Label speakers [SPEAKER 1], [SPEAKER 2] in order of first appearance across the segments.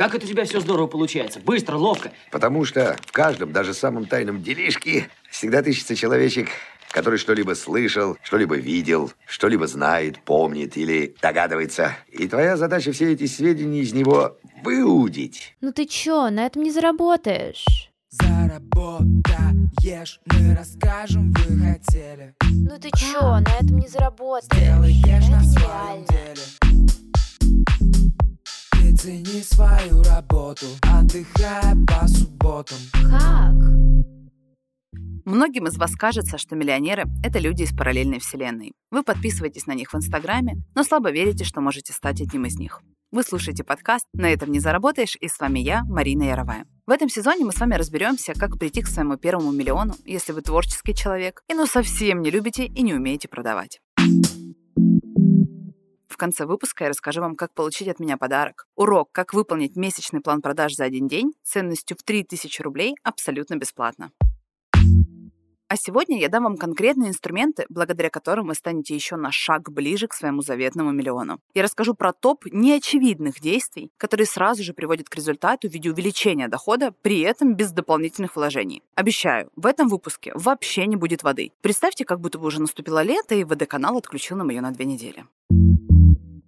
[SPEAKER 1] Как это у тебя все здорово получается? Быстро, ловко.
[SPEAKER 2] Потому что в каждом, даже самом тайном делишке, всегда тыщется человечек, который что-либо слышал, что-либо видел, что-либо знает, помнит или догадывается. И твоя задача все эти сведения из него выудить.
[SPEAKER 3] Ну ты чё, на этом не заработаешь.
[SPEAKER 4] Заработаешь, мы расскажем, вы хотели.
[SPEAKER 3] Ну ты чё, на этом не заработаешь.
[SPEAKER 4] Сделаешь
[SPEAKER 3] Это
[SPEAKER 4] на
[SPEAKER 3] нереально.
[SPEAKER 4] Цени свою работу, отдыхая по субботам.
[SPEAKER 3] Как?
[SPEAKER 5] Многим из вас кажется, что миллионеры – это люди из параллельной вселенной. Вы подписываетесь на них в Инстаграме, но слабо верите, что можете стать одним из них. Вы слушаете подкаст «На этом не заработаешь» и с вами я, Марина Яровая. В этом сезоне мы с вами разберемся, как прийти к своему первому миллиону, если вы творческий человек, и ну совсем не любите и не умеете продавать. Конце выпуска я расскажу вам, как получить от меня подарок. Урок «Как выполнить месячный план продаж за один день» ценностью в 3000 рублей абсолютно бесплатно. А сегодня я дам вам конкретные инструменты, благодаря которым вы станете еще на шаг ближе к своему заветному миллиону. Я расскажу про топ неочевидных действий, которые сразу же приводят к результату в виде увеличения дохода, при этом без дополнительных вложений. Обещаю, в этом выпуске вообще не будет воды. Представьте, как будто бы уже наступило лето, и ВД-канал отключил нам ее на две недели.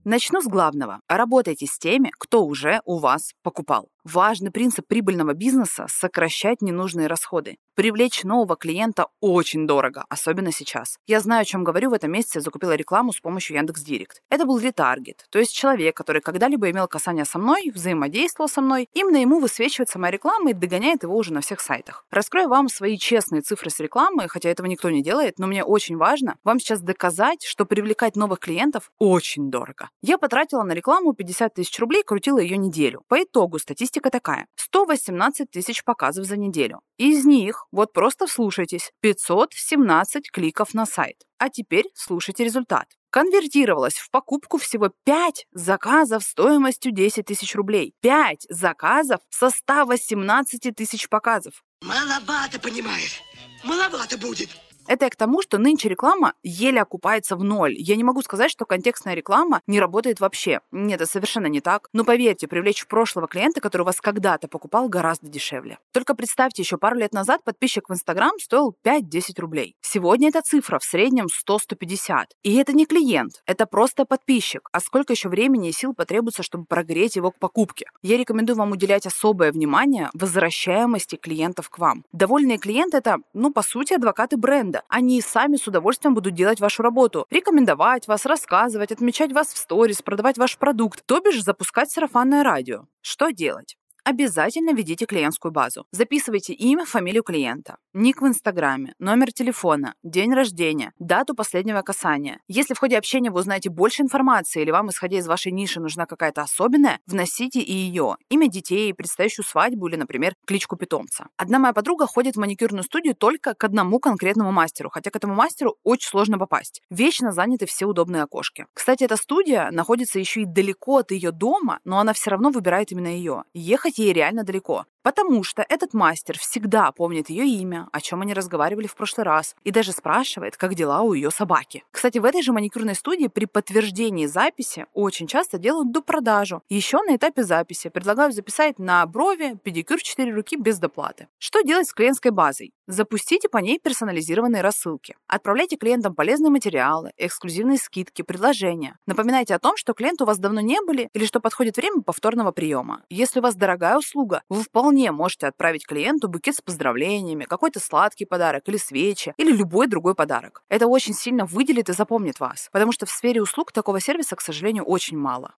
[SPEAKER 5] Начну с главного. Работайте с теми, кто уже у вас покупал. Важный принцип прибыльного бизнеса – сокращать ненужные расходы. Привлечь нового клиента очень дорого, особенно сейчас. Я знаю, о чем говорю, в этом месяце закупила рекламу с помощью Яндекс.Директ. Это был ретаргет, то есть человек, который когда-либо имел касание со мной, взаимодействовал со мной, именно ему высвечивается моя реклама и догоняет его уже на всех сайтах. Раскрою вам свои честные цифры с рекламы, хотя этого никто не делает, но мне очень важно вам сейчас доказать, что привлекать новых клиентов очень дорого. Я потратила на рекламу 50 тысяч рублей, крутила ее неделю. По итогу статистика такая. 118 тысяч показов за неделю. Из них, вот просто вслушайтесь, 517 кликов на сайт. А теперь слушайте результат. Конвертировалось в покупку всего 5 заказов стоимостью 10 тысяч рублей. 5 заказов со 118 тысяч показов.
[SPEAKER 6] Маловато, понимаешь? Маловато будет.
[SPEAKER 5] Это я к тому, что нынче реклама еле окупается в ноль. Я не могу сказать, что контекстная реклама не работает вообще. Нет, это совершенно не так. Но поверьте, привлечь прошлого клиента, который вас когда-то покупал, гораздо дешевле. Только представьте, еще пару лет назад подписчик в Инстаграм стоил 5-10 рублей. Сегодня эта цифра в среднем 100-150. И это не клиент, это просто подписчик. А сколько еще времени и сил потребуется, чтобы прогреть его к покупке? Я рекомендую вам уделять особое внимание возвращаемости клиентов к вам. Довольные клиенты – это, ну, по сути, адвокаты бренда. Они и сами с удовольствием будут делать вашу работу. Рекомендовать вас, рассказывать, отмечать вас в сторис, продавать ваш продукт, то бишь запускать сарафанное радио. Что делать? Обязательно ведите клиентскую базу. Записывайте имя, фамилию клиента, ник в Инстаграме, номер телефона, день рождения, дату последнего касания. Если в ходе общения вы узнаете больше информации или вам, исходя из вашей ниши, нужна какая-то особенная, вносите и ее. Имя детей, предстоящую свадьбу или, например, кличку питомца. Одна моя подруга ходит в маникюрную студию только к одному конкретному мастеру, хотя к этому мастеру очень сложно попасть. Вечно заняты все удобные окошки. Кстати, эта студия находится еще и далеко от ее дома, но она все равно выбирает именно ее. Ехать ей реально далеко. Потому что этот мастер всегда помнит ее имя, о чем они разговаривали в прошлый раз, и даже спрашивает, как дела у ее собаки. Кстати, в этой же маникюрной студии при подтверждении записи очень часто делают допродажу. Еще на этапе записи предлагают записать на брови педикюр 4 руки без доплаты. Что делать с клиентской базой? Запустите по ней персонализированные рассылки. Отправляйте клиентам полезные материалы, эксклюзивные скидки, предложения. Напоминайте о том, что клиенты у вас давно не были или что подходит время повторного приема. Если у вас дорогая услуга, вы вполне можете отправить клиенту букет с поздравлениями, какой-то сладкий подарок или свечи, или любой другой подарок. Это очень сильно выделит и запомнит вас, потому что в сфере услуг такого сервиса, к сожалению, очень мало.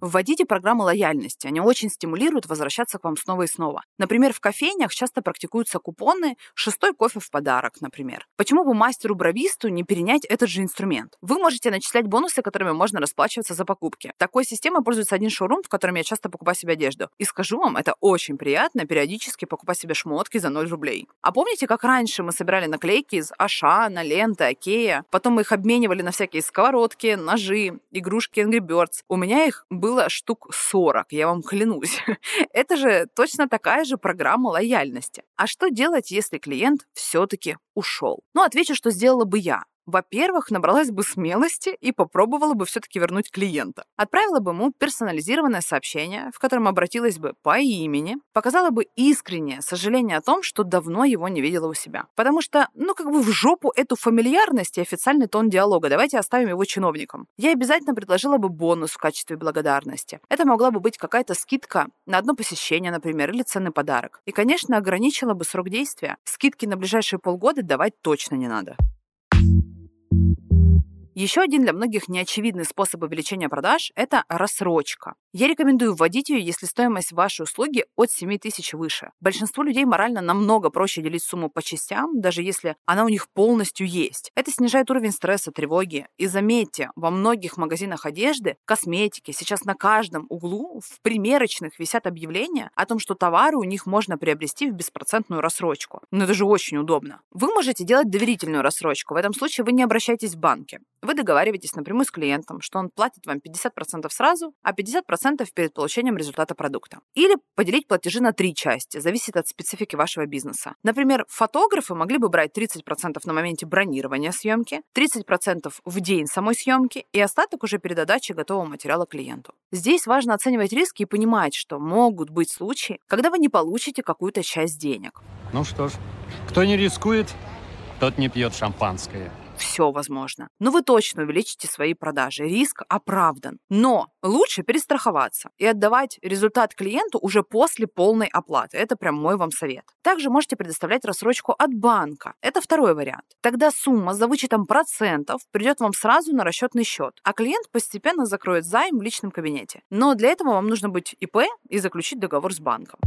[SPEAKER 5] Вводите программы лояльности. Они очень стимулируют возвращаться к вам снова и снова. Например, в кофейнях часто практикуются купоны «шестой кофе в подарок», например. Почему бы мастеру-бровисту не перенять этот же инструмент? Вы можете начислять бонусы, которыми можно расплачиваться за покупки. Такой системой пользуется один шоурум, в котором я часто покупаю себе одежду. И скажу вам, это очень приятно периодически покупать себе шмотки за 0 рублей. А помните, как раньше мы собирали наклейки из Ашана, Ленты, Окея? Потом мы их обменивали на всякие сковородки, ножи, игрушки Angry Birds. У меня их было штук 40, я вам клянусь. Это же точно такая же программа лояльности. А что делать, если клиент все-таки ушел? Ну, отвечу, что сделала бы я. Во-первых, набралась бы смелости и попробовала бы все-таки вернуть клиента. Отправила бы ему персонализированное сообщение, в котором обратилась бы по имени, показала бы искреннее сожаление о том, что давно его не видела у себя. Потому что, ну, как бы в жопу эту фамильярность и официальный тон диалога. Давайте оставим его чиновникам. Я обязательно предложила бы бонус в качестве благодарности. Это могла бы быть какая-то скидка на одно посещение, например, или ценный подарок. И, конечно, ограничила бы срок действия. Скидки на ближайшие полгода давать точно не надо. Еще один для многих неочевидный способ увеличения продаж – это рассрочка. Я рекомендую вводить ее, если стоимость вашей услуги от 7 тысяч выше. Большинству людей морально намного проще делить сумму по частям, даже если она у них полностью есть. Это снижает уровень стресса, тревоги. И заметьте, во многих магазинах одежды, косметики, сейчас на каждом углу в примерочных висят объявления о том, что товары у них можно приобрести в беспроцентную рассрочку. Но это же очень удобно. Вы можете делать доверительную рассрочку. В этом случае вы не обращаетесь в банки. Вы договариваетесь напрямую с клиентом, что он платит вам 50% сразу, а 50% перед получением результата продукта. Или поделить платежи на три части, зависит от специфики вашего бизнеса. Например, фотографы могли бы брать 30% на моменте бронирования съемки, 30% в день самой съемки и остаток уже перед отдачей готового материала клиенту. Здесь важно оценивать риски и понимать, что могут быть случаи, когда вы не получите какую-то часть денег.
[SPEAKER 7] Ну что ж, кто не рискует, тот не пьет шампанское
[SPEAKER 5] все возможно. Но вы точно увеличите свои продажи. Риск оправдан. Но лучше перестраховаться и отдавать результат клиенту уже после полной оплаты. Это прям мой вам совет. Также можете предоставлять рассрочку от банка. Это второй вариант. Тогда сумма за вычетом процентов придет вам сразу на расчетный счет, а клиент постепенно закроет займ в личном кабинете. Но для этого вам нужно быть ИП и заключить договор с банком.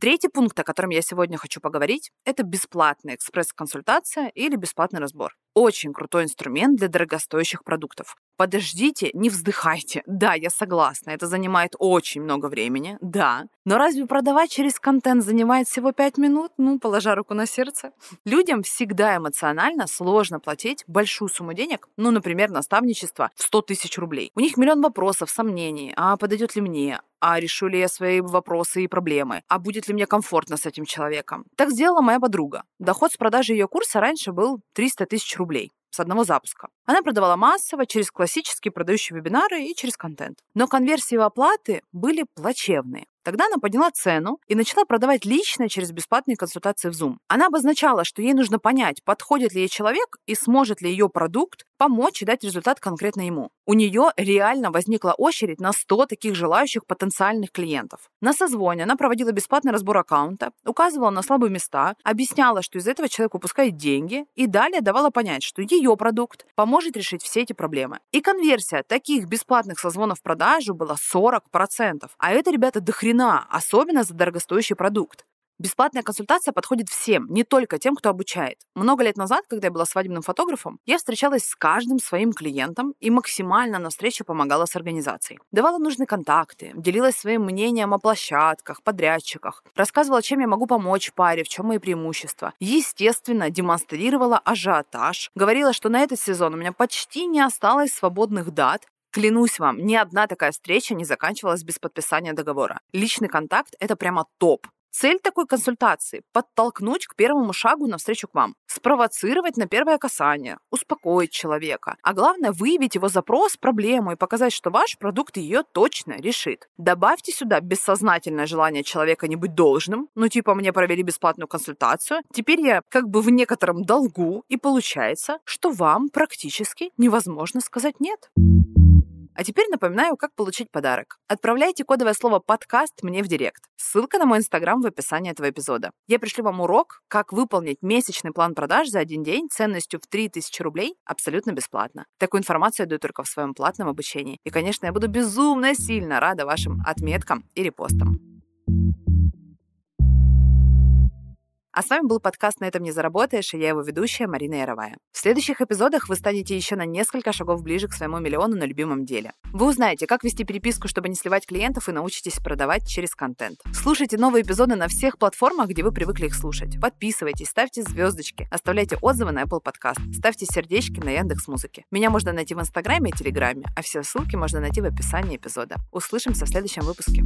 [SPEAKER 5] Третий пункт, о котором я сегодня хочу поговорить, это бесплатная экспресс-консультация или бесплатный разбор. Очень крутой инструмент для дорогостоящих продуктов. Подождите, не вздыхайте. Да, я согласна, это занимает очень много времени, да. Но разве продавать через контент занимает всего 5 минут? Ну, положа руку на сердце. Людям всегда эмоционально сложно платить большую сумму денег, ну, например, наставничество в 100 тысяч рублей. У них миллион вопросов, сомнений. А подойдет ли мне? а решу ли я свои вопросы и проблемы, а будет ли мне комфортно с этим человеком. Так сделала моя подруга. Доход с продажи ее курса раньше был 300 тысяч рублей с одного запуска. Она продавала массово через классические продающие вебинары и через контент. Но конверсии в оплаты были плачевные. Тогда она подняла цену и начала продавать лично через бесплатные консультации в Zoom. Она обозначала, что ей нужно понять, подходит ли ей человек и сможет ли ее продукт помочь и дать результат конкретно ему. У нее реально возникла очередь на 100 таких желающих потенциальных клиентов. На созвоне она проводила бесплатный разбор аккаунта, указывала на слабые места, объясняла, что из этого человек упускает деньги и далее давала понять, что ее продукт поможет решить все эти проблемы. И конверсия таких бесплатных созвонов в продажу была 40%. А это, ребята, дохрена, особенно за дорогостоящий продукт. Бесплатная консультация подходит всем, не только тем, кто обучает. Много лет назад, когда я была свадебным фотографом, я встречалась с каждым своим клиентом и максимально на встрече помогала с организацией. Давала нужные контакты, делилась своим мнением о площадках, подрядчиках, рассказывала, чем я могу помочь паре, в чем мои преимущества. Естественно, демонстрировала ажиотаж, говорила, что на этот сезон у меня почти не осталось свободных дат, Клянусь вам, ни одна такая встреча не заканчивалась без подписания договора. Личный контакт – это прямо топ. Цель такой консультации – подтолкнуть к первому шагу навстречу к вам, спровоцировать на первое касание, успокоить человека, а главное – выявить его запрос, проблему и показать, что ваш продукт ее точно решит. Добавьте сюда бессознательное желание человека не быть должным, ну типа мне провели бесплатную консультацию, теперь я как бы в некотором долгу, и получается, что вам практически невозможно сказать «нет». А теперь напоминаю, как получить подарок. Отправляйте кодовое слово «подкаст» мне в директ. Ссылка на мой инстаграм в описании этого эпизода. Я пришлю вам урок, как выполнить месячный план продаж за один день ценностью в 3000 рублей абсолютно бесплатно. Такую информацию я даю только в своем платном обучении. И, конечно, я буду безумно сильно рада вашим отметкам и репостам. А с вами был подкаст «На этом не заработаешь» и я его ведущая Марина Яровая. В следующих эпизодах вы станете еще на несколько шагов ближе к своему миллиону на любимом деле. Вы узнаете, как вести переписку, чтобы не сливать клиентов и научитесь продавать через контент. Слушайте новые эпизоды на всех платформах, где вы привыкли их слушать. Подписывайтесь, ставьте звездочки, оставляйте отзывы на Apple Podcast, ставьте сердечки на Яндекс Музыке. Меня можно найти в Инстаграме и Телеграме, а все ссылки можно найти в описании эпизода. Услышимся в следующем выпуске.